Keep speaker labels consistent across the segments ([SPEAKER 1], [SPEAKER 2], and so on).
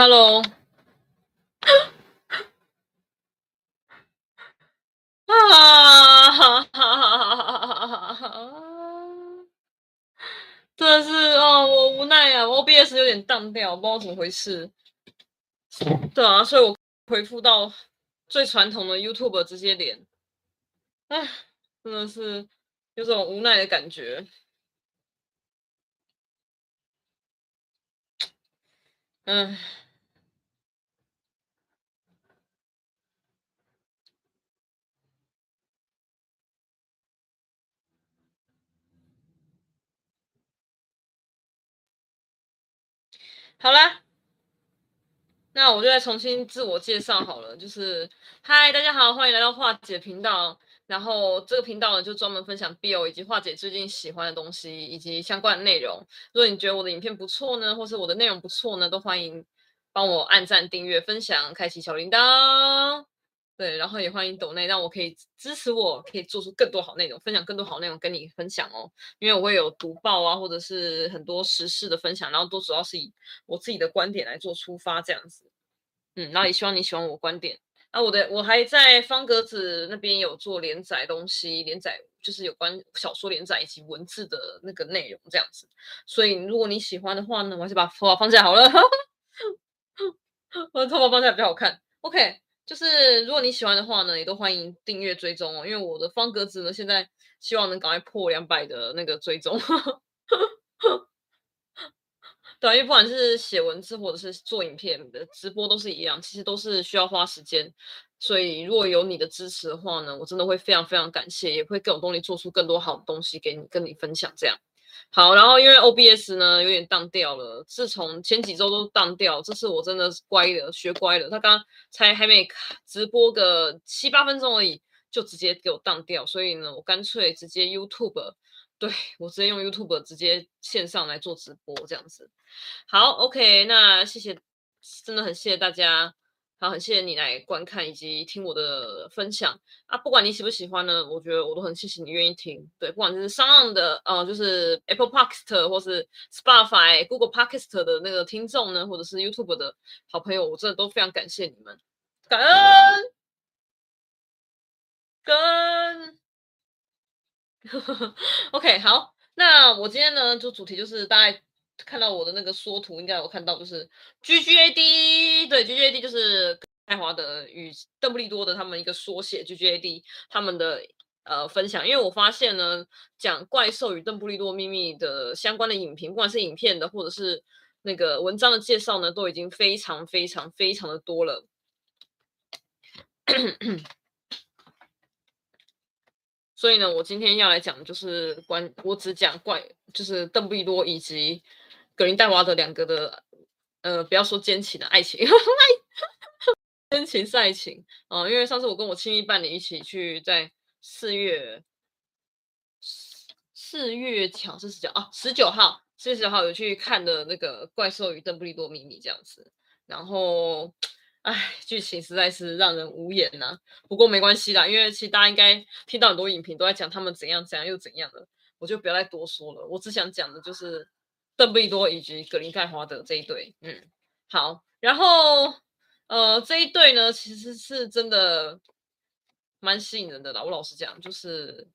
[SPEAKER 1] Hello，啊哈哈哈哈哈哈！真的是哦，我无奈啊，OBS 有点当掉，不知道怎么回事。对啊，所以我回复到最传统的 YouTube 直接连。哎，真的是有种无奈的感觉。嗯。好啦，那我就再重新自我介绍好了。就是，嗨，大家好，欢迎来到化姐频道。然后这个频道呢，就专门分享 Bill 以及化解最近喜欢的东西以及相关的内容。如果你觉得我的影片不错呢，或是我的内容不错呢，都欢迎帮我按赞、订阅、分享、开启小铃铛。对，然后也欢迎抖内，让我可以支持我，可以做出更多好内容，分享更多好内容跟你分享哦。因为我会有读报啊，或者是很多时事的分享，然后都主要是以我自己的观点来做出发这样子。嗯，然后也希望你喜欢我观点。啊，我的我还在方格子那边有做连载东西，连载就是有关小说连载以及文字的那个内容这样子。所以如果你喜欢的话呢，我还是把头发放下好了，我的头发放下比较好看。OK。就是如果你喜欢的话呢，也都欢迎订阅追踪哦。因为我的方格子呢，现在希望能赶快破两百的那个追踪。对，因为不管是写文字或者是做影片的直播都是一样，其实都是需要花时间。所以如果有你的支持的话呢，我真的会非常非常感谢，也会更有动力做出更多好的东西给你，跟你分享这样。好，然后因为 OBS 呢有点当掉了，自从前几周都当掉，这次我真的是乖了，学乖了。他刚才还没直播个七八分钟而已，就直接给我当掉，所以呢，我干脆直接 YouTube，对，我直接用 YouTube 直接线上来做直播这样子。好，OK，那谢谢，真的很谢谢大家。好，很谢谢你来观看以及听我的分享啊！不管你喜不喜欢呢，我觉得我都很谢谢你愿意听。对，不管是上岸的，呃，就是 Apple Podcast 或是 Spotify、Google Podcast 的那个听众呢，或者是 YouTube 的好朋友，我真的都非常感谢你们，感恩，感恩。OK，好，那我今天呢，就主题就是大概。看到我的那个缩图，应该有看到，就是 G G A D，对，G G A D 就是爱华德与邓布利多的他们一个缩写，G G A D 他们的呃分享。因为我发现呢，讲怪兽与邓布利多秘密的相关的影评，不管是影片的或者是那个文章的介绍呢，都已经非常非常非常的多了。所以呢，我今天要来讲的就是关，我只讲怪，就是邓布利多以及。格林戴华德两个的，呃，不要说奸情的爱情，奸情是爱情啊，因为上次我跟我亲密伴侣一起去在四月四月巧是十九啊，十九号四月十九号有去看的那个《怪兽与邓布利多秘密》这样子，然后，哎，剧情实在是让人无言呐，不过没关系啦，因为其实大家应该听到很多影评都在讲他们怎样怎样又怎样的，我就不要再多说了。我只想讲的就是。邓布利多以及格林戴华德这一对，嗯，好，然后呃，这一对呢，其实是真的蛮吸引人的啦。我老实讲，就是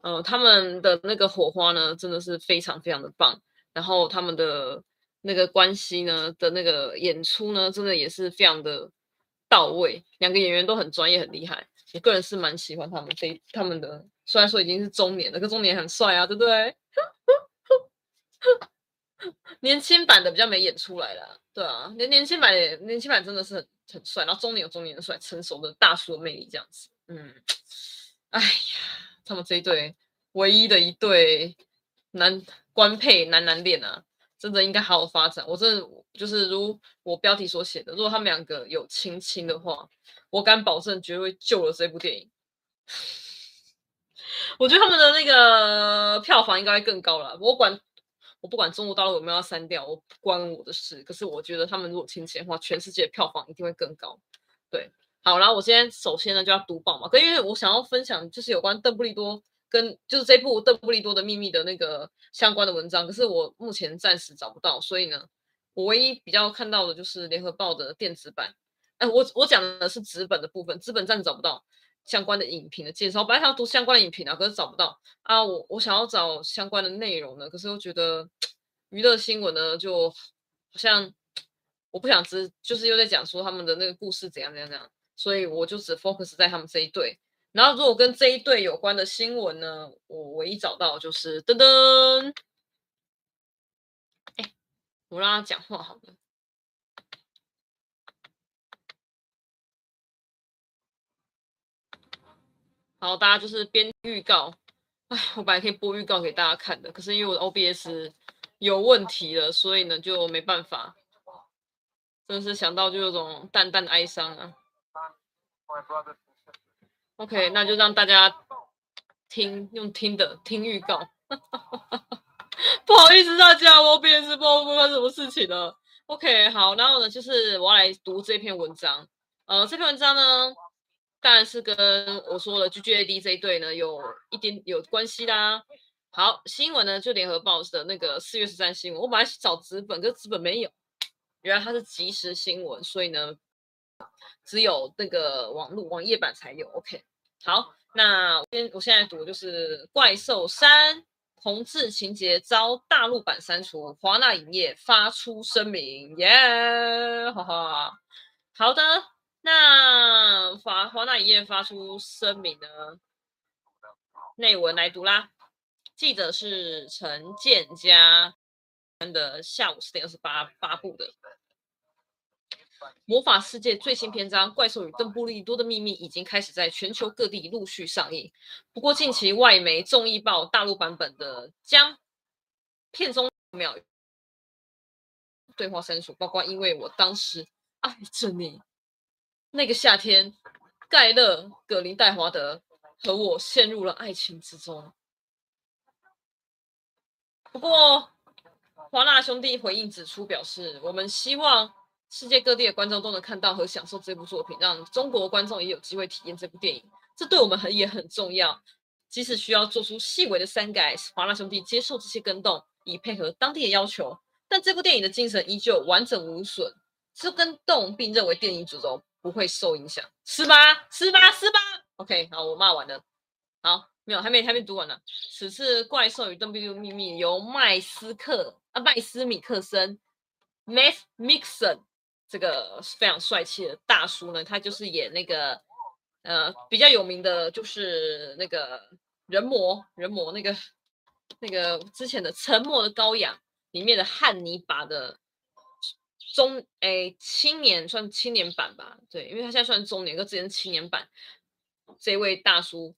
[SPEAKER 1] 呃，他们的那个火花呢，真的是非常非常的棒。然后他们的那个关系呢的那个演出呢，真的也是非常的到位。两个演员都很专业，很厉害。我个人是蛮喜欢他们这他们的，虽然说已经是中年了，可中年很帅啊，对不对？年轻版的比较没演出来啦，对啊，年年轻版的年轻版真的是很很帅，然后中年有中年的帅，成熟的大叔的魅力这样子，嗯，哎呀，他们这一对唯一的一对男官配男男恋啊，真的应该好好发展。我真的就是如我标题所写的，如果他们两个有亲亲的话，我敢保证绝对救了这部电影。我觉得他们的那个票房应该会更高了，我管。我不管中国大陆有没有要删掉，我不关我的事。可是我觉得他们如果亲情的话，全世界票房一定会更高。对，好，然后我今天首先呢就要读报嘛，可因为我想要分享就是有关邓布利多跟就是这部《邓布利多的秘密》的那个相关的文章，可是我目前暂时找不到，所以呢，我唯一比较看到的就是联合报的电子版。哎，我我讲的是纸本的部分，纸本暂时找不到相关的影评的介绍。我本来想要读相关的影评啊，可是找不到啊。我我想要找相关的内容呢，可是我觉得娱乐新闻呢，就好像我不想知，就是又在讲说他们的那个故事怎样怎样怎样，所以我就只 focus 在他们这一队。然后如果跟这一队有关的新闻呢，我唯一找到就是噔噔，哎，我让他讲话好了。好，大家就是边预告。哎，我本来可以播预告给大家看的，可是因为我的 OBS 有问题了，所以呢就没办法。真的是想到就有种淡淡的哀伤啊。OK，那就让大家听，用听的听预告。不好意思大家，我 OBS 不知道发生什么事情了。OK，好，然后呢就是我要来读这篇文章。呃，这篇文章呢。当然是跟我说的 GGAD 这一队呢有一点有关系啦。好，新闻呢就联合报的那个四月十三新闻，我本来找纸本，可是纸本没有，原来它是即时新闻，所以呢只有那个网络网页版才有。OK，好，那我先我现在读就是《怪兽山》同志情节遭大陆版删除，华纳影业发出声明，耶、哈哈，好的。那华华纳影业发出声明呢？内文来读啦。记者是陈建家的下午四点二十八发布的《魔法世界》最新篇章《怪兽与邓布利多的秘密》已经开始在全球各地陆续上映。不过，近期外媒《综艺报》大陆版本的将片中秒对话删除，包括因为我当时爱着你。那个夏天，盖勒、葛林戴华德和我陷入了爱情之中。不过，华纳兄弟回应指出，表示我们希望世界各地的观众都能看到和享受这部作品，让中国观众也有机会体验这部电影。这对我们很也很重要。即使需要做出细微的删改，华纳兄弟接受这些更动，以配合当地的要求。但这部电影的精神依旧完整无损。这更动，并认为电影主轴。不会受影响，是吧？是吧？是吧？OK，好，我骂完了。好，没有，还没，还没读完呢。此次《怪兽与邓布利多秘密》由麦斯克啊，麦斯米克森 m a t Mikkelsen） 这个非常帅气的大叔呢，他就是演那个呃比较有名的，就是那个人魔，人魔那个那个之前的《沉默的羔羊》里面的汉尼拔的。中诶，青年算青年版吧，对，因为他现在算中年，跟之前青年版。这位大叔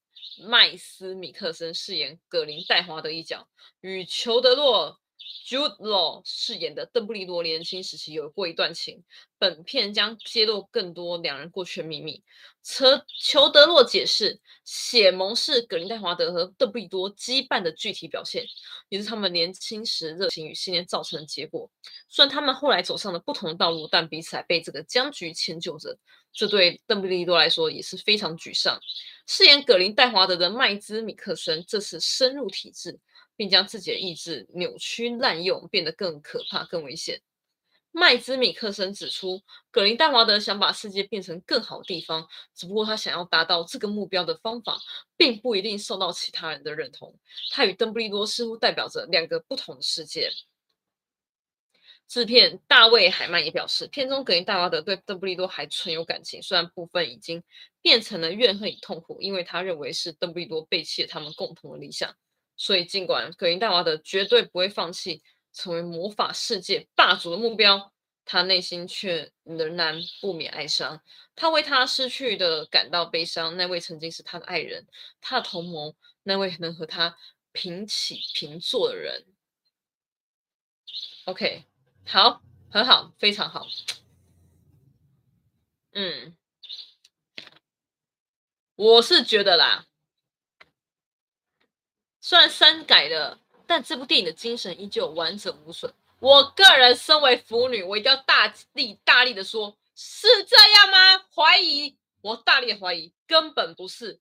[SPEAKER 1] 麦斯米克森饰演格林戴华德一角，与裘德洛 Jude Law 饰演的邓布利多年轻时期有过一段情。本片将揭露更多两人过去的秘密。车裘德洛解释，血盟是葛林戴华德和邓布利多羁绊的具体表现，也是他们年轻时热情与信念造成的结果。虽然他们后来走上了不同的道路，但彼此还被这个僵局迁就着。这对邓布利多来说也是非常沮丧。饰演葛林戴华德的麦兹米克森这次深入体制，并将自己的意志扭曲滥用，变得更可怕、更危险。麦兹米克森指出，葛林戴华德想把世界变成更好的地方，只不过他想要达到这个目标的方法，并不一定受到其他人的认同。他与邓布利多似乎代表着两个不同的世界。制片大卫海曼也表示，片中葛林戴华德对邓布利多还存有感情，虽然部分已经变成了怨恨与痛苦，因为他认为是邓布利多背弃了他们共同的理想。所以，尽管葛林戴华德绝对不会放弃。成为魔法世界霸主的目标，他内心却仍然不免哀伤。他为他失去的感到悲伤。那位曾经是他的爱人，他的同盟，那位能和他平起平坐的人。OK，好，很好，非常好。嗯，我是觉得啦，虽然删改了。但这部电影的精神依旧完整无损。我个人身为腐女，我一定要大力大力的说，是这样吗？怀疑，我大力的怀疑，根本不是，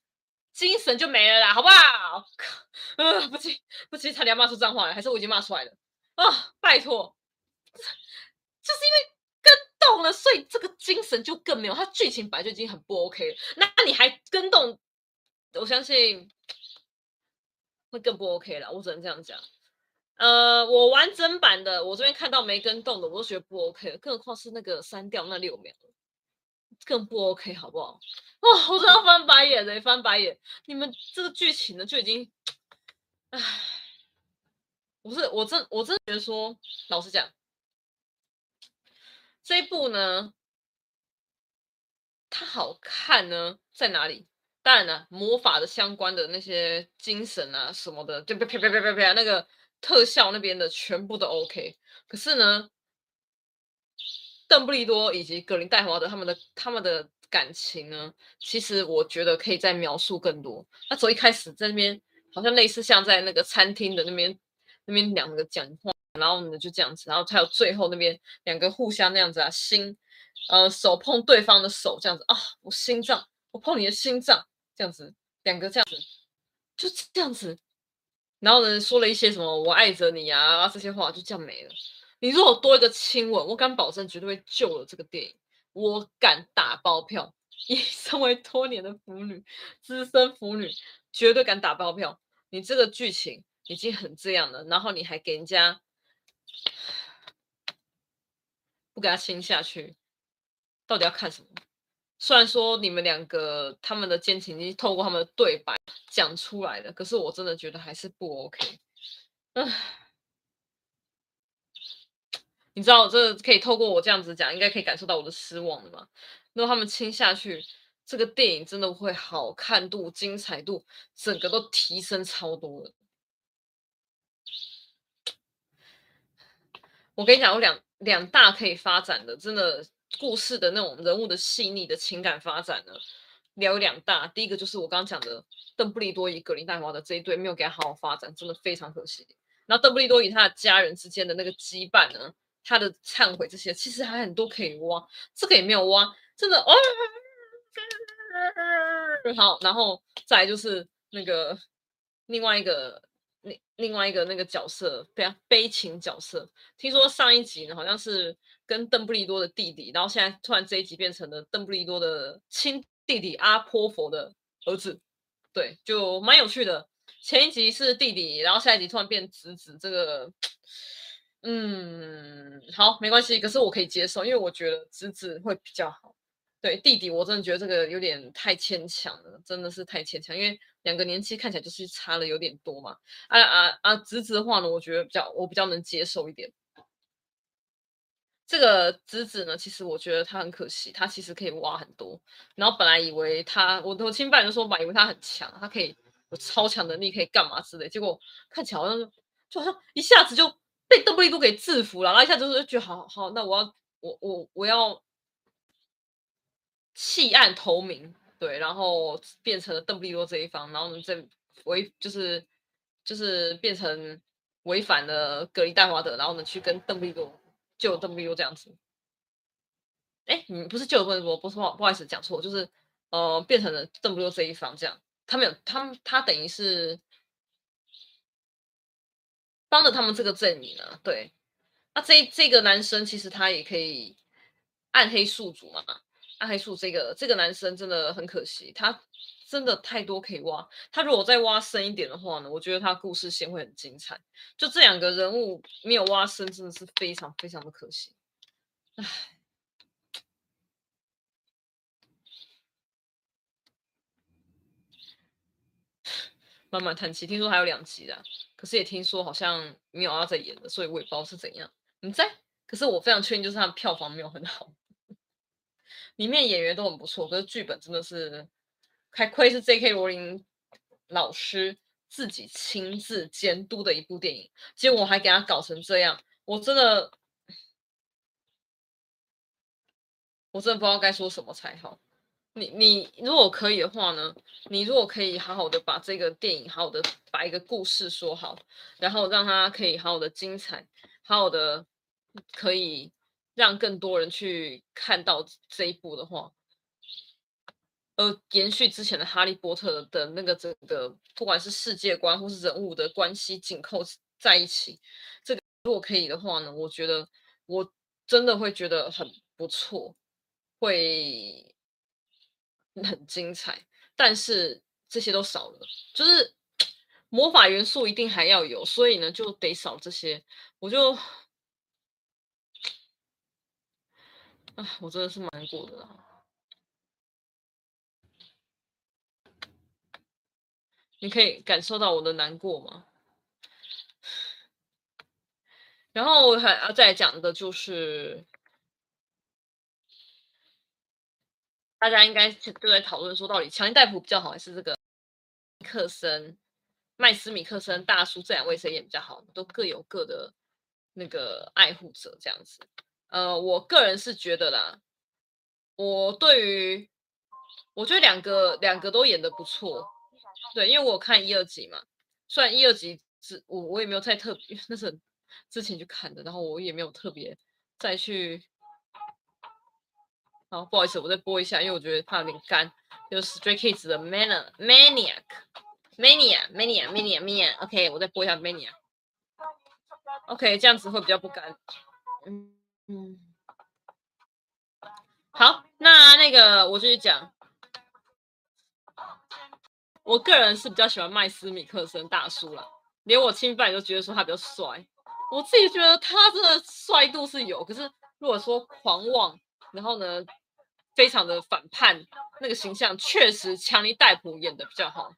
[SPEAKER 1] 精神就没了啦，好不好？呃，不行不行，差点要骂出脏话来，还是我已经骂出来了啊？拜托，就是因为跟动了，所以这个精神就更没有。它剧情本来就已经很不 OK 了，那你还跟动，我相信会更不 OK 了。我只能这样讲。呃，我完整版的，我这边看到没跟动的，我都觉得不 OK，更何况是那个删掉那六秒，更不 OK，好不好？哇，我真要翻白眼嘞，翻白眼！你们这个剧情呢，就已经，唉，不是，我真我真觉得说，老实讲，这一部呢，它好看呢在哪里？当然了，魔法的相关的那些精神啊什么的，就啪啪啪啪啪啪那个特效那边的全部都 OK。可是呢，邓布利多以及格林戴华德他们的他们的。感情呢，其实我觉得可以再描述更多。他从一开始在那边，好像类似像在那个餐厅的那边，那边两个讲话，然后呢就这样子，然后还有最后那边两个互相那样子啊，心，呃，手碰对方的手这样子啊，我心脏，我碰你的心脏这样子，两个这样子，就这样子，然后呢说了一些什么我爱着你啊这些话，就这样没了。你如果多一个亲吻，我敢保证绝对会救了这个电影。我敢打包票，以 身为多年的腐女、资深腐女，绝对敢打包票。你这个剧情已经很这样了，然后你还给人家不给他亲下去，到底要看什么？虽然说你们两个他们的奸情已经透过他们的对白讲出来了，可是我真的觉得还是不 OK。唉。你知道这可以透过我这样子讲，应该可以感受到我的失望的吗？如果他们亲下去，这个电影真的会好看度、精彩度，整个都提升超多了。我跟你讲，有两两大可以发展的，真的故事的那种人物的细腻的情感发展呢，聊两大。第一个就是我刚刚讲的邓布利多与格林戴华的这一对没有给他好好发展，真的非常可惜。然后邓布利多与他的家人之间的那个羁绊呢？他的忏悔这些其实还很多可以挖，这个也没有挖，真的哦。好，然后再就是那个另外一个另另外一个那个角色，非常悲情角色。听说上一集呢好像是跟邓布利多的弟弟，然后现在突然这一集变成了邓布利多的亲弟弟阿波佛的儿子，对，就蛮有趣的。前一集是弟弟，然后下一集突然变侄子，这个。嗯，好，没关系。可是我可以接受，因为我觉得侄子会比较好。对，弟弟，我真的觉得这个有点太牵强了，真的是太牵强。因为两个年纪看起来就是差了有点多嘛。啊啊啊！侄子的话呢，我觉得比较我比较能接受一点。这个侄子呢，其实我觉得他很可惜，他其实可以挖很多。然后本来以为他，我我亲爸就说吧，以为他很强，他可以有超强能力，可以干嘛之类。结果看起来好像就就好像一下子就。被邓布利多给制服了，然后一下子就觉得好好，那我要我我我要弃暗投明，对，然后变成了邓布利多这一方，然后呢，再违就是就是变成违反了格林戴华德，然后呢去跟邓布利多救邓布利多这样子。哎，你不是救邓布利多，不是不好不好意思讲错，就是呃变成了 W 这一方这样，他们有他们他等于是。帮着他们这个阵营啊，对，那这这个男生其实他也可以暗黑宿主嘛，暗黑宿这个这个男生真的很可惜，他真的太多可以挖，他如果再挖深一点的话呢，我觉得他故事线会很精彩。就这两个人物没有挖深，真的是非常非常的可惜。唉，慢慢叹气，听说还有两集的。可是也听说好像没有要再演了，所以我也不知道是怎样。你在？可是我非常确定，就是他的票房没有很好。里面演员都很不错，可是剧本真的是，还亏是 J.K. 罗琳老师自己亲自监督的一部电影，结果我还给他搞成这样，我真的，我真的不知道该说什么才好。你你如果可以的话呢？你如果可以好好的把这个电影好好的把一个故事说好，然后让它可以好好的精彩，好好的可以让更多人去看到这一部的话，而延续之前的《哈利波特》的那个整个不管是世界观或是人物的关系紧扣在一起，这个如果可以的话呢，我觉得我真的会觉得很不错，会很精彩。但是这些都少了，就是 魔法元素一定还要有，所以呢就得少这些。我就啊，我真的是蛮过的啦。你可以感受到我的难过吗？然后还要再讲的就是，大家应该都在讨论说，到底强尼戴普比较好，还是这个克森、麦斯米克森大叔这两位谁演比较好？都各有各的那个爱护者这样子。呃，我个人是觉得啦，我对于我觉得两个两个都演的不错。对，因为我看一二集嘛，虽然一二集是我我也没有太特别，那是之前去看的，然后我也没有特别再去。好，不好意思，我再播一下，因为我觉得怕有点干。就是 Stray Kids 的 Maniac Maniac Mania Mania Mania Mania，OK，我再播一下 Mania，。OK，这样子会比较不干。嗯嗯。好，那那个我继续讲。我个人是比较喜欢麦斯米克森大叔啦，连我亲爸都觉得说他比较帅。我自己觉得他这个帅度是有，可是如果说狂妄，然后呢，非常的反叛那个形象，确实强尼戴普演的比较好。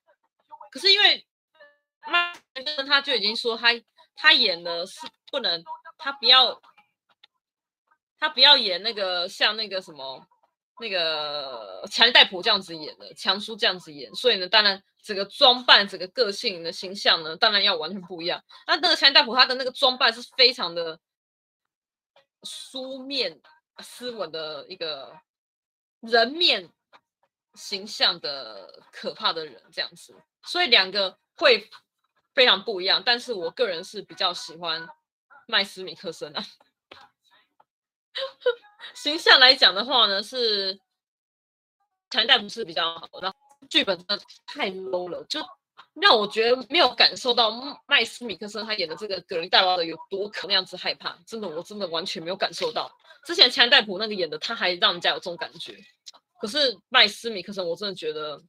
[SPEAKER 1] 可是因为麦斯他就已经说他他演的是不能，他不要他不要演那个像那个什么。那个强尼戴普这样子演的，强叔这样子演，所以呢，当然整个装扮、整个个性的形象呢，当然要完全不一样。那那个强尼戴普他的那个装扮是非常的书面、斯文的一个人面形象的可怕的人这样子，所以两个会非常不一样。但是我个人是比较喜欢麦斯米克森啊。形象来讲的话呢，是强尼戴普是比较好的，然后剧本真的太 low 了，就让我觉得没有感受到麦斯米克森他演的这个格林戴华德有多可那样子害怕，真的我真的完全没有感受到。之前强尼戴普那个演的他还让人家有这种感觉，可是麦斯米克森我真的觉得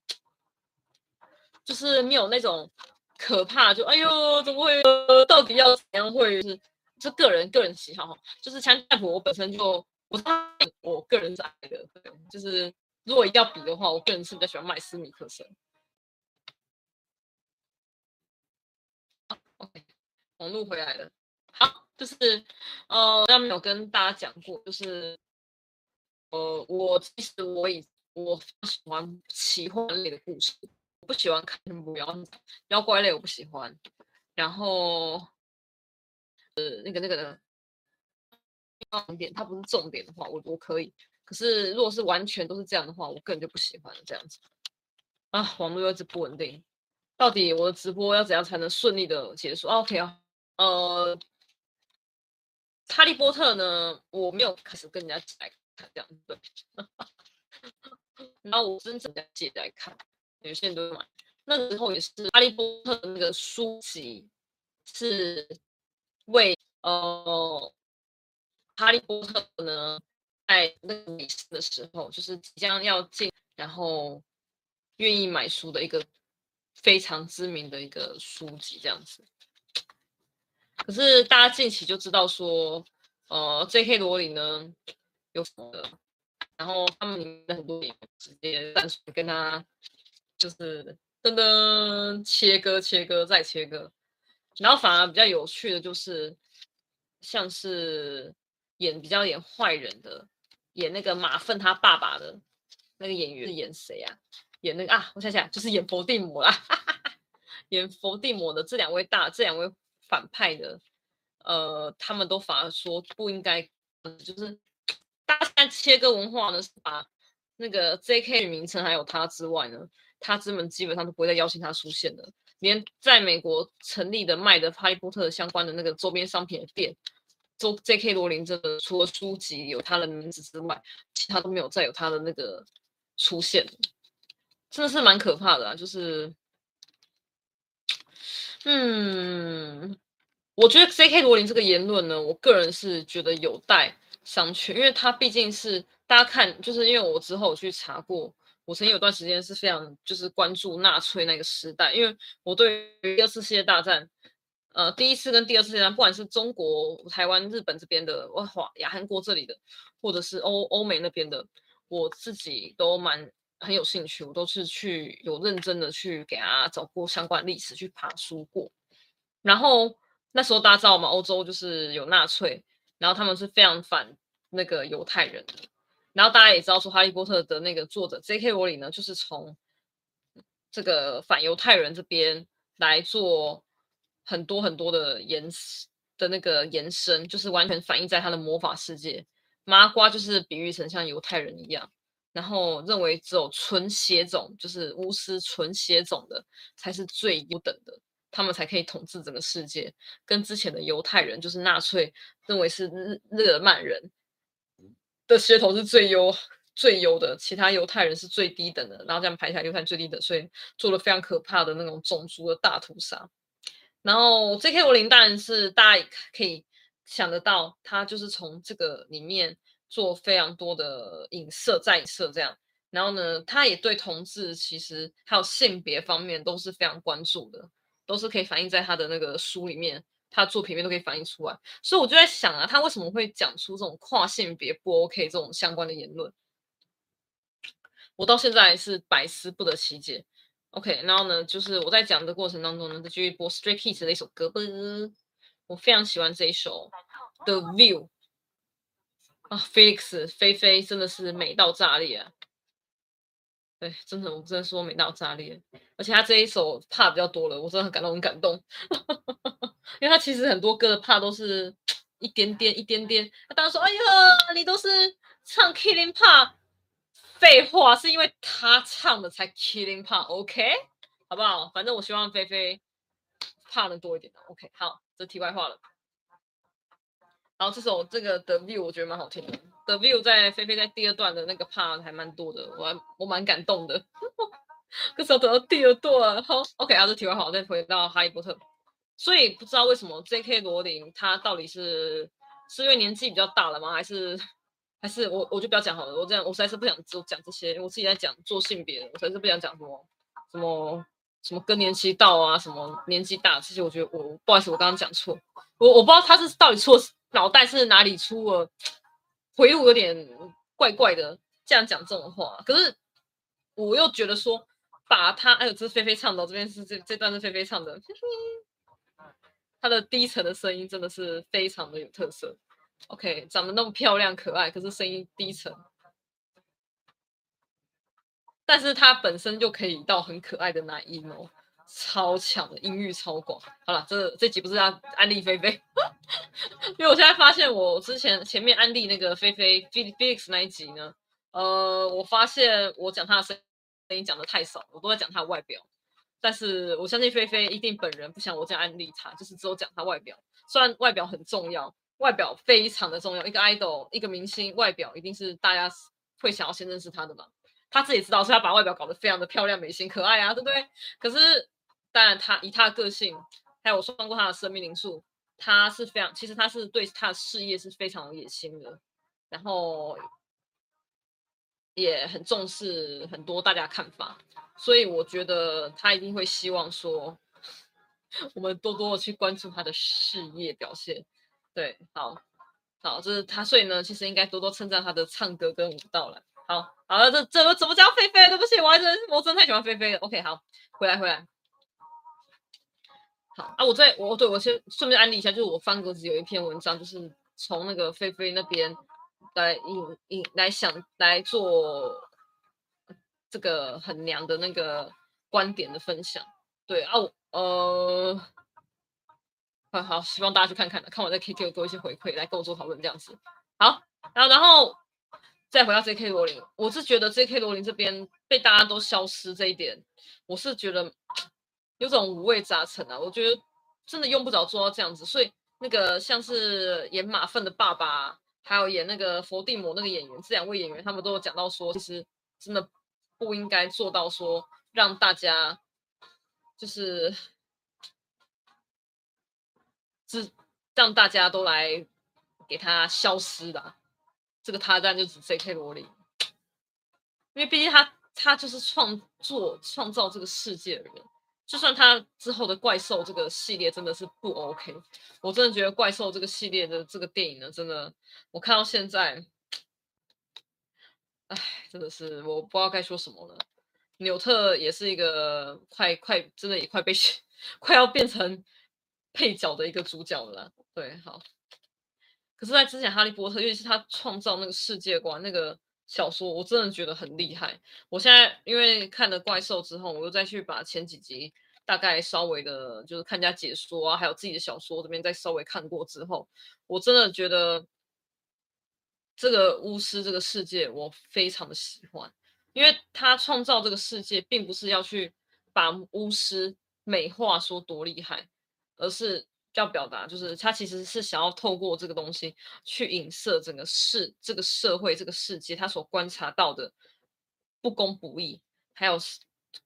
[SPEAKER 1] 就是没有那种可怕，就哎呦怎么会？到底要怎样会？是是个人个人喜好哈，就是强尼戴普我本身就。我他，我个人是爱的，就是如果一定要比的话，我个人是比较喜欢麦斯米克森。OK，网络回来了。好，就是呃，我刚没有跟大家讲过，就是呃，我其实我以我喜欢奇幻类的故事，我不喜欢看妖妖怪类，我不喜欢。然后，那个那个的？重点，它不是重点的话，我我可以。可是如果是完全都是这样的话，我个人就不喜欢了这样子。啊，网络又一直不稳定，到底我的直播要怎样才能顺利的结束？，OK 啊，呃，哈利波特呢，我没有开始跟人家解来看这样子，对。然后我真正的借来看，有些人都买。那时候也是哈利波特的那个书籍是为呃。哈利波特呢，在那个的时候，就是即将要进，然后愿意买书的一个非常知名的一个书籍，这样子。可是大家近期就知道说，呃，J.K. 罗琳呢有什么，然后他们里面很多演员直接单纯跟他就是噔噔切割、切割再切割，然后反而比较有趣的就是像是。演比较演坏人的，演那个马粪他爸爸的那个演员是演谁啊？演那个啊，我想想，就是演伏地魔啦，哈哈哈，演伏地魔的这两位大，这两位反派的，呃，他们都反而说不应该，就是大家切割文化呢，是把那个 J.K. 名称还有他之外呢，他之们基本上都不会再邀请他出现的，连在美国成立的卖的哈利波特相关的那个周边商品的店。说 J.K. 罗琳这个除了书籍有他的名字之外，其他都没有再有他的那个出现，真的是蛮可怕的啊！就是，嗯，我觉得 J.K. 罗琳这个言论呢，我个人是觉得有待商榷，因为他毕竟是大家看，就是因为我之后有去查过，我曾经有段时间是非常就是关注纳粹那个时代，因为我对于第二次世界大战，呃，第一次跟第二次世界大战，不管是中国、台湾、日本这边的，哇，亚韩国这里的，或者是欧欧美那边的，我自己都蛮。很有兴趣，我都是去有认真的去给他找过相关历史，去爬书过。然后那时候大家知道吗？欧洲就是有纳粹，然后他们是非常反那个犹太人的。然后大家也知道说，《哈利波特》的那个作者 J.K. 罗琳呢，就是从这个反犹太人这边来做很多很多的延的那个延伸，就是完全反映在他的魔法世界。麻瓜就是比喻成像犹太人一样。然后认为只有纯血种，就是巫师纯血种的才是最优等的，他们才可以统治整个世界。跟之前的犹太人，就是纳粹认为是日日耳曼人的血统是最优最优的，其他犹太人是最低等的。然后这样排下来，犹太人最低等，所以做了非常可怕的那种种族的大屠杀。然后 J.K. 罗琳当然是大家可以想得到，他就是从这个里面。做非常多的影射，再影射这样，然后呢，他也对同志其实还有性别方面都是非常关注的，都是可以反映在他的那个书里面，他作品里面都可以反映出来。所以我就在想啊，他为什么会讲出这种跨性别不 OK 这种相关的言论？我到现在是百思不得其解。OK，然后呢，就是我在讲的过程当中呢，就继续播 Stray Kids 的一首歌吧，我非常喜欢这一首 The View。啊，Felix 菲菲真的是美到炸裂啊！对，真的，我真的说美到炸裂。而且他这一首 part 比较多了，我真的很感动，很感动。因为他其实很多歌的 part 都是一点点、一点点。他当时说：“哎呀，你都是唱 Killing part。”废话，是因为他唱的才 Killing part，OK？、好不好？反正我希望菲菲 part 多一点的。OK，好，这题外话了。然后这首这个 The View 我觉得蛮好听的，The View 在菲菲在第二段的那个 part 还蛮多的，我还我蛮感动的。这时候等到第二段，好，OK，啊，这题外话，再回到哈利波特。所以不知道为什么 J.K. 罗琳他到底是是因为年纪比较大了吗？还是还是我我就不要讲好了，我这样我实在是不想做讲这些，我自己在讲做性别，我实在是不想讲什么什么什么更年期到啊，什么年纪大这些，我觉得我不好意思，我刚刚讲错，我我不知道他是到底错。脑袋是哪里出了回路，有点怪怪的，这样讲这种话。可是我又觉得说，把他哎呦，这是菲菲唱的，这边是这这段是菲菲唱的，他的低沉的声音真的是非常的有特色。OK，长得那么漂亮可爱，可是声音低沉，但是他本身就可以到很可爱的男音哦。超强的音域超广，好了，这这集不是要安利菲菲，因为我现在发现我之前前面安利那个菲菲 Felix 那一集呢，呃，我发现我讲他的声音讲的太少，我都在讲他的外表，但是我相信菲菲一定本人不想我这样安利他，就是只有讲他外表，虽然外表很重要，外表非常的重要，一个 idol 一个明星外表一定是大家会想要先认识他的嘛，他自己知道，所以他把外表搞得非常的漂亮、美型、可爱啊，对不对？可是。当然，他以他的个性，还有我算过他的生命灵数，他是非常，其实他是对他的事业是非常有野心的，然后也很重视很多大家看法，所以我觉得他一定会希望说，我们多多的去关注他的事业表现。对，好，好，这是他，所以呢，其实应该多多称赞他的唱歌跟舞蹈了。好，好了，这这怎么叫菲菲？对不起，我还真我真的太喜欢菲菲了。OK，好，回来回来。好啊，我在我对我先顺便安利一下，就是我方格子有一篇文章，就是从那个菲菲那边来引引来想来做这个很娘的那个观点的分享。对啊，呃，好好，希望大家去看看，看我在 KK 给我一些回馈，来跟我做讨论这样子。好，然后然后再回到 JK 罗琳，我是觉得 JK 罗琳这边被大家都消失这一点，我是觉得。有种五味杂陈啊，我觉得真的用不着做到这样子。所以那个像是演马粪的爸爸，还有演那个佛地魔那个演员，这两位演员他们都有讲到说，其实真的不应该做到说让大家就是是让大家都来给他消失的。这个他当然就指 J.K. 罗琳，因为毕竟他他就是创作创造这个世界的人。就算他之后的怪兽这个系列真的是不 OK，我真的觉得怪兽这个系列的这个电影呢，真的我看到现在，哎，真的是我不知道该说什么了。纽特也是一个快快真的也快被 快要变成配角的一个主角了。对，好。可是，在之前《哈利波特》，尤其是他创造那个世界观那个小说，我真的觉得很厉害。我现在因为看了怪兽之后，我又再去把前几集大概稍微的，就是看一下解说啊，还有自己的小说这边再稍微看过之后，我真的觉得这个巫师这个世界我非常的喜欢，因为他创造这个世界，并不是要去把巫师美化说多厉害，而是。要表达就是他其实是想要透过这个东西去影射整个世这个社会这个世界他所观察到的不公不义，还有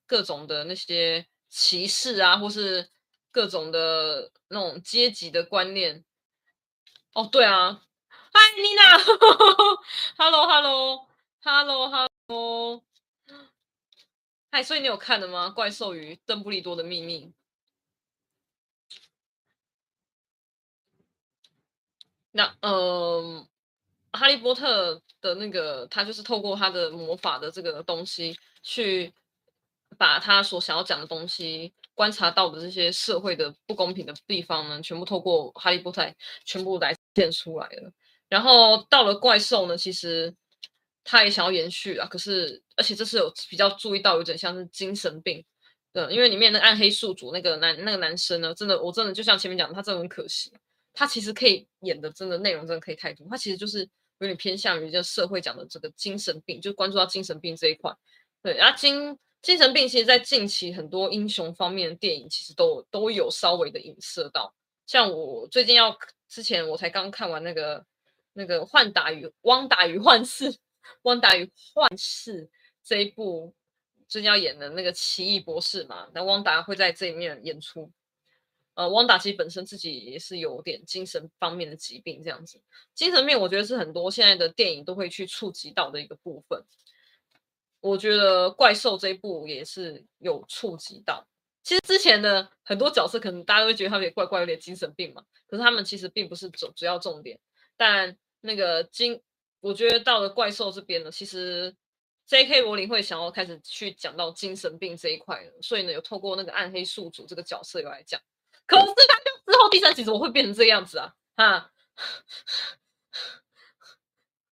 [SPEAKER 1] 各种的那些歧视啊，或是各种的那种阶级的观念。哦，对啊，嗨，妮娜，Hello，Hello，Hello，Hello，嗨，所以你有看的吗？怪兽与邓布利多的秘密。那嗯，哈利波特的那个他就是透过他的魔法的这个东西，去把他所想要讲的东西，观察到的这些社会的不公平的地方呢，全部透过哈利波特全部来现出来了。然后到了怪兽呢，其实他也想要延续啊，可是而且这是有比较注意到，有点像是精神病，的，因为里面的暗黑宿主那个男那个男生呢，真的我真的就像前面讲的，他真的很可惜。他其实可以演的，真的内容真的可以太多。他其实就是有点偏向于就社会讲的这个精神病，就关注到精神病这一块。对，然后精精神病，其实，在近期很多英雄方面的电影，其实都都有稍微的影射到。像我最近要之前，我才刚看完那个那个《幻达与汪达与幻视》《汪达与幻视》这一部最近要演的那个奇异博士嘛，那汪达会在这里面演出。呃，汪达其实本身自己也是有点精神方面的疾病，这样子。精神病，我觉得是很多现在的电影都会去触及到的一个部分。我觉得怪兽这一部也是有触及到。其实之前的很多角色，可能大家都会觉得他们也怪怪，有点精神病嘛。可是他们其实并不是主主要重点。但那个精，我觉得到了怪兽这边呢，其实 J.K. 罗琳会想要开始去讲到精神病这一块了，所以呢，有透过那个暗黑宿主这个角色有来讲。可是他就之后第三集怎么会变成这个样子啊？哈，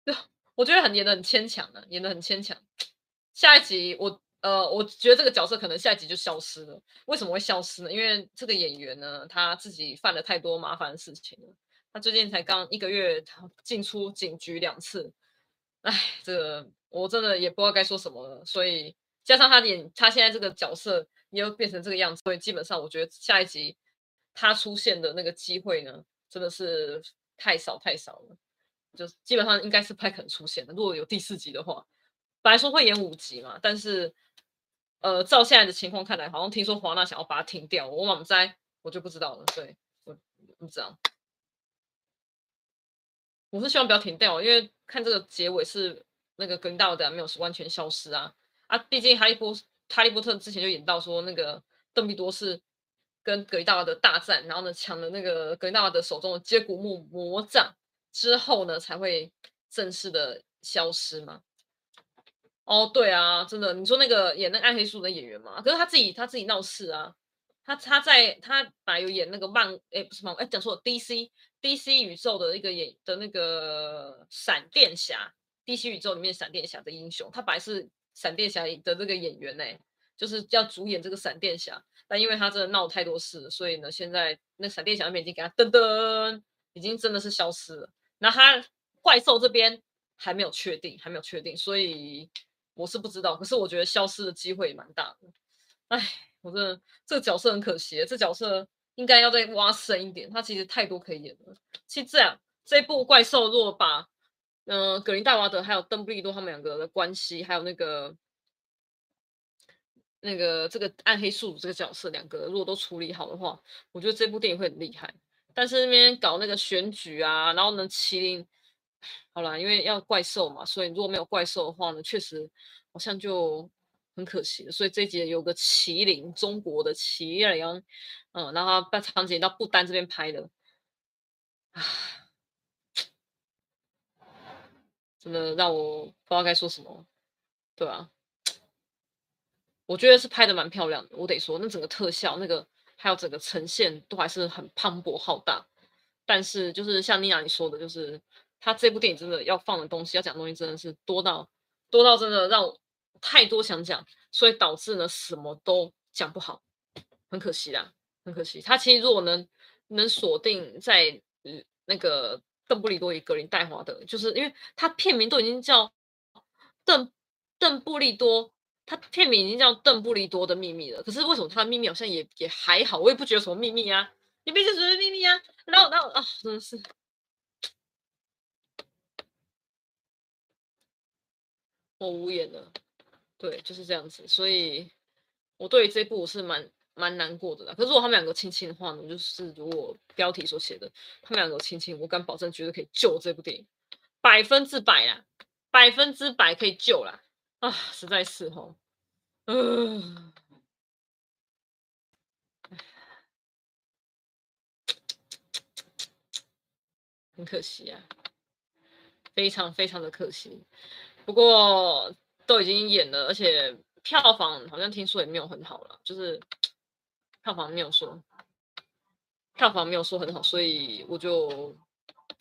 [SPEAKER 1] 我觉得很演的很牵强啊，演的很牵强。下一集我呃，我觉得这个角色可能下一集就消失了。为什么会消失呢？因为这个演员呢，他自己犯了太多麻烦的事情了。他最近才刚一个月进出警局两次，哎，这个我真的也不知道该说什么了。所以加上他演他现在这个角色又变成这个样子，所以基本上我觉得下一集。他出现的那个机会呢，真的是太少太少了，就基本上应该是不太可能出现的。如果有第四集的话，本来说会演五集嘛，但是呃，照现在的情况看来，好像听说华纳想要把它停掉，我满栽，我就不知道了。对，我不知道，我是希望不要停掉，因为看这个结尾是那个格林戴华德没有完全消失啊啊，毕竟哈利波哈利波特之前就演到说那个邓布利多是。跟格林戴华德大战，然后呢，抢了那个格林戴华德手中的接骨木魔杖之后呢，才会正式的消失嘛。哦，对啊，真的，你说那个演那个暗黑术的演员嘛，可是他自己他自己闹事啊，他他在他本来有演那个漫，哎，不是漫，哎，讲错，DC DC 宇宙的一个演的那个闪电侠，DC 宇宙里面闪电侠的英雄，他本来是闪电侠的这个演员呢，就是要主演这个闪电侠。但因为他真的闹太多事，所以呢，现在那闪电侠那边已经给他噔噔，已经真的是消失了。那他怪兽这边还没有确定，还没有确定，所以我是不知道。可是我觉得消失的机会也蛮大的。哎，我真的这个角色很可惜，这角色应该要再挖深一点。他其实太多可以演了。其实这样，这部怪兽如果把嗯、呃、格林戴华德还有邓布利多他们两个的关系，还有那个。那个这个暗黑宿主这个角色，两个如果都处理好的话，我觉得这部电影会很厉害。但是那边搞那个选举啊，然后呢，麒麟，好啦，因为要怪兽嘛，所以如果没有怪兽的话呢，确实好像就很可惜。所以这一集有个麒麟，中国的麒麟，嗯，然后把场景到不丹这边拍的，啊，真的让我不知道该说什么，对吧？我觉得是拍的蛮漂亮的，我得说，那整个特效，那个还有整个呈现都还是很磅礴浩大。但是就是像妮娅你说的，就是他这部电影真的要放的东西，要讲的东西真的是多到多到真的让我太多想讲，所以导致呢什么都讲不好，很可惜啦，很可惜。他其实如果能能锁定在嗯那个邓布利多与格林戴华的，就是因为他片名都已经叫邓邓布利多。他片名已经叫《邓布利多的秘密》了，可是为什么他的秘密好像也也还好？我也不觉得什么秘密啊，你毕竟是秘密啊。然后，然后啊，真的是，我无言了。对，就是这样子。所以，我对于这部我是蛮蛮难过的啦。可是如果他们两个亲亲的话呢，就是如果标题所写的，他们两个亲亲，我敢保证绝对可以救这部电影，百分之百啦，百分之百可以救啦。啊，实在是哦，嗯，很可惜啊，非常非常的可惜。不过都已经演了，而且票房好像听说也没有很好了，就是票房没有说，票房没有说很好，所以我就，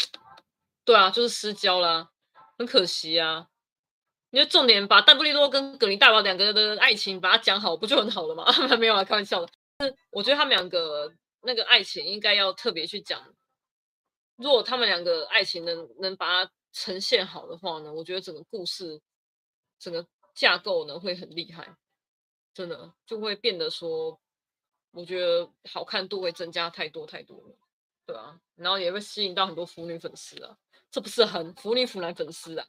[SPEAKER 1] 对啊，就是失焦啦，很可惜啊。你就重点把邓布利多跟格林大王两个的爱情把它讲好，不就很好了吗？没有啊，开玩笑的。是我觉得他们两个那个爱情应该要特别去讲。如果他们两个爱情能能把它呈现好的话呢，我觉得整个故事整个架构呢会很厉害，真的就会变得说，我觉得好看度会增加太多太多了，对啊，然后也会吸引到很多腐女粉丝啊，这不是很腐女腐男粉丝啊？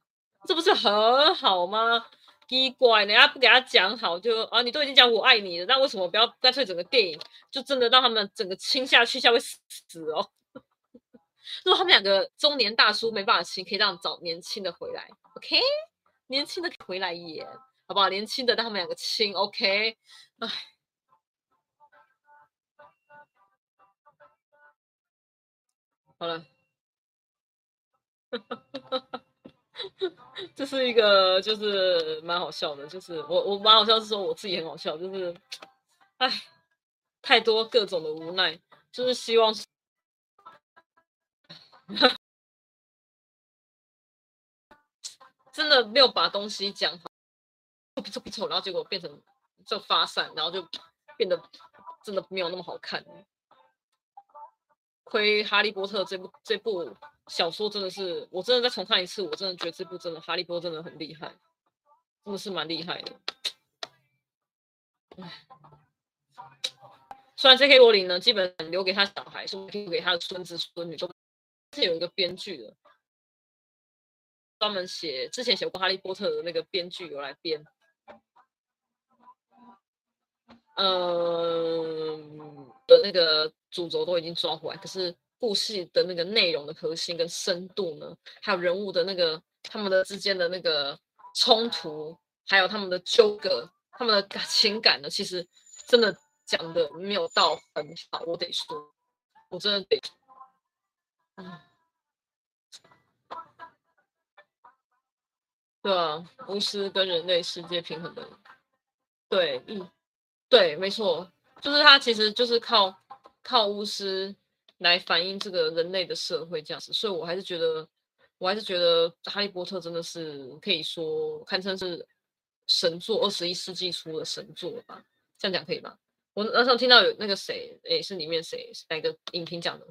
[SPEAKER 1] 这不是很好吗？奇怪，人家不给他讲好就啊，你都已经讲我爱你了，那为什么不要干脆整个电影就真的让他们整个亲下去，下会死哦？如果他们两个中年大叔没办法亲，可以让找年轻的回来，OK？年轻的回来演，好不好？年轻的让他们两个亲，OK？哎，好了。这是一个，就是蛮好笑的，就是我我蛮好笑，是说我自己很好笑，就是，哎，太多各种的无奈，就是希望，真的没有把东西讲好，不错不错，然后结果变成就发散，然后就变得真的没有那么好看。亏哈利波特这部这部。小说真的是，我真的再重看一次，我真的觉得这部真的《哈利波特》真的很厉害，真的是蛮厉害的。唉，虽然 J.K. 罗琳呢，基本留给他小孩，是留给他的孙子孙女，都是有一个编剧的，专门写之前写过《哈利波特》的那个编剧有来编。嗯，的那个主轴都已经抓回来，可是。故事的那个内容的核心跟深度呢，还有人物的那个他们的之间的那个冲突，还有他们的纠葛，他们的感 情感呢，其实真的讲的没有到很好，我得说，我真的得，嗯，对啊，巫师跟人类世界平衡的，对，嗯，对，没错，就是他其实就是靠靠巫师。来反映这个人类的社会这样子，所以我还是觉得，我还是觉得《哈利波特》真的是可以说堪称是神作，二十一世纪初的神作吧？这样讲可以吗？我那时候听到有那个谁，诶，是里面谁哪个影评讲的，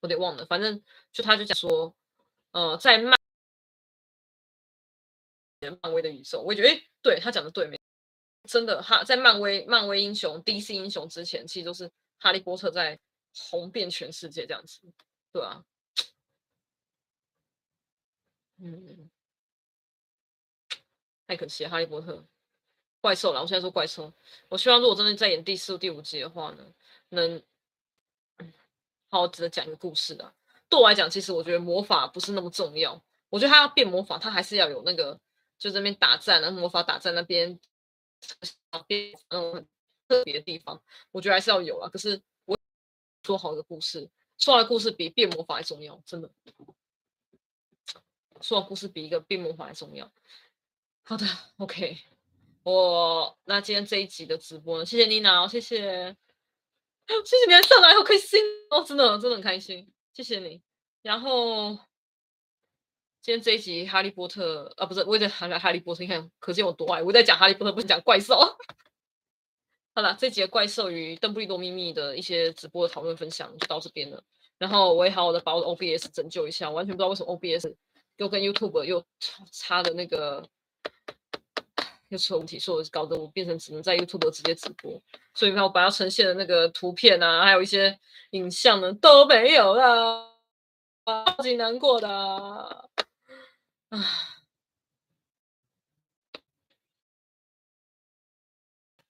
[SPEAKER 1] 我得忘了。反正就他就讲说，呃，在漫漫威的宇宙，我也觉得，诶，对他讲的对没？真的哈，在漫威漫威英雄、DC 英雄之前，其实都是哈利波特在。红遍全世界这样子，对啊，嗯，太可惜了，哈利波特怪兽了。我现在说怪兽，我希望如果真的再演第四、第五集的话呢，能好好好的讲一个故事的。对我来讲，其实我觉得魔法不是那么重要。我觉得他要变魔法，他还是要有那个，就这边打战然后，魔法打战那边，变嗯特别的地方，我觉得还是要有啊。可是说好的故事，说好的故事比变魔法还重要，真的。说好故事比一个变魔法还重要。好的，OK，我那今天这一集的直播呢，谢谢妮娜哦，谢谢，谢谢你还上来，好开心哦，真的真的很开心，谢谢你。然后今天这一集哈利波特啊，不是，我也在谈哈利波特，你看可见我多爱，我在讲哈利波特，不是讲怪兽。好了，这集的怪兽与邓布利多秘密的一些直播的讨论分享就到这边了。然后我也好好的把我的 OBS 拯救一下，完全不知道为什么 OBS 又跟 YouTube 又差的那个。又出问题，所以搞得我变成只能在 YouTube 直接直播，所以你看我把要呈现的那个图片啊，还有一些影像呢都没有了，超级难过的啊！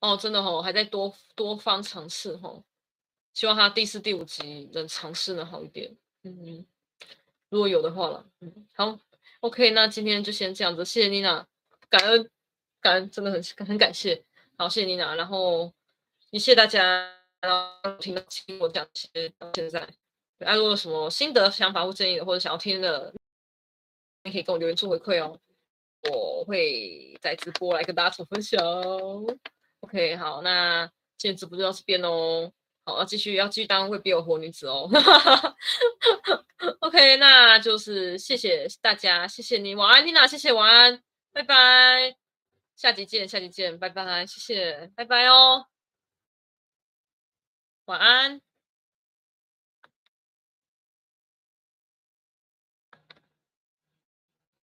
[SPEAKER 1] 哦，真的哦，还在多多方尝试哦，希望他第四、第五集能尝试的好一点。嗯，如果有的话了，嗯，好，OK，那今天就先这样子，谢谢妮娜，感恩。感恩真的很很感谢，好，谢谢妮娜，然后也谢谢大家，然后听到听我讲些到现在，大家如果有什么心得、想法或建议的，或者想要听的，你可以跟我留言做回馈哦，我会在直播来跟大家做分享。OK，好，那今天直播就到这边哦，好，要继续要继续当会变有活女子哦。OK，那就是谢谢大家，谢谢你，晚安，，Tina，，谢谢，晚安，拜拜。下集见，下集见，拜拜，谢谢，拜拜哦，晚安。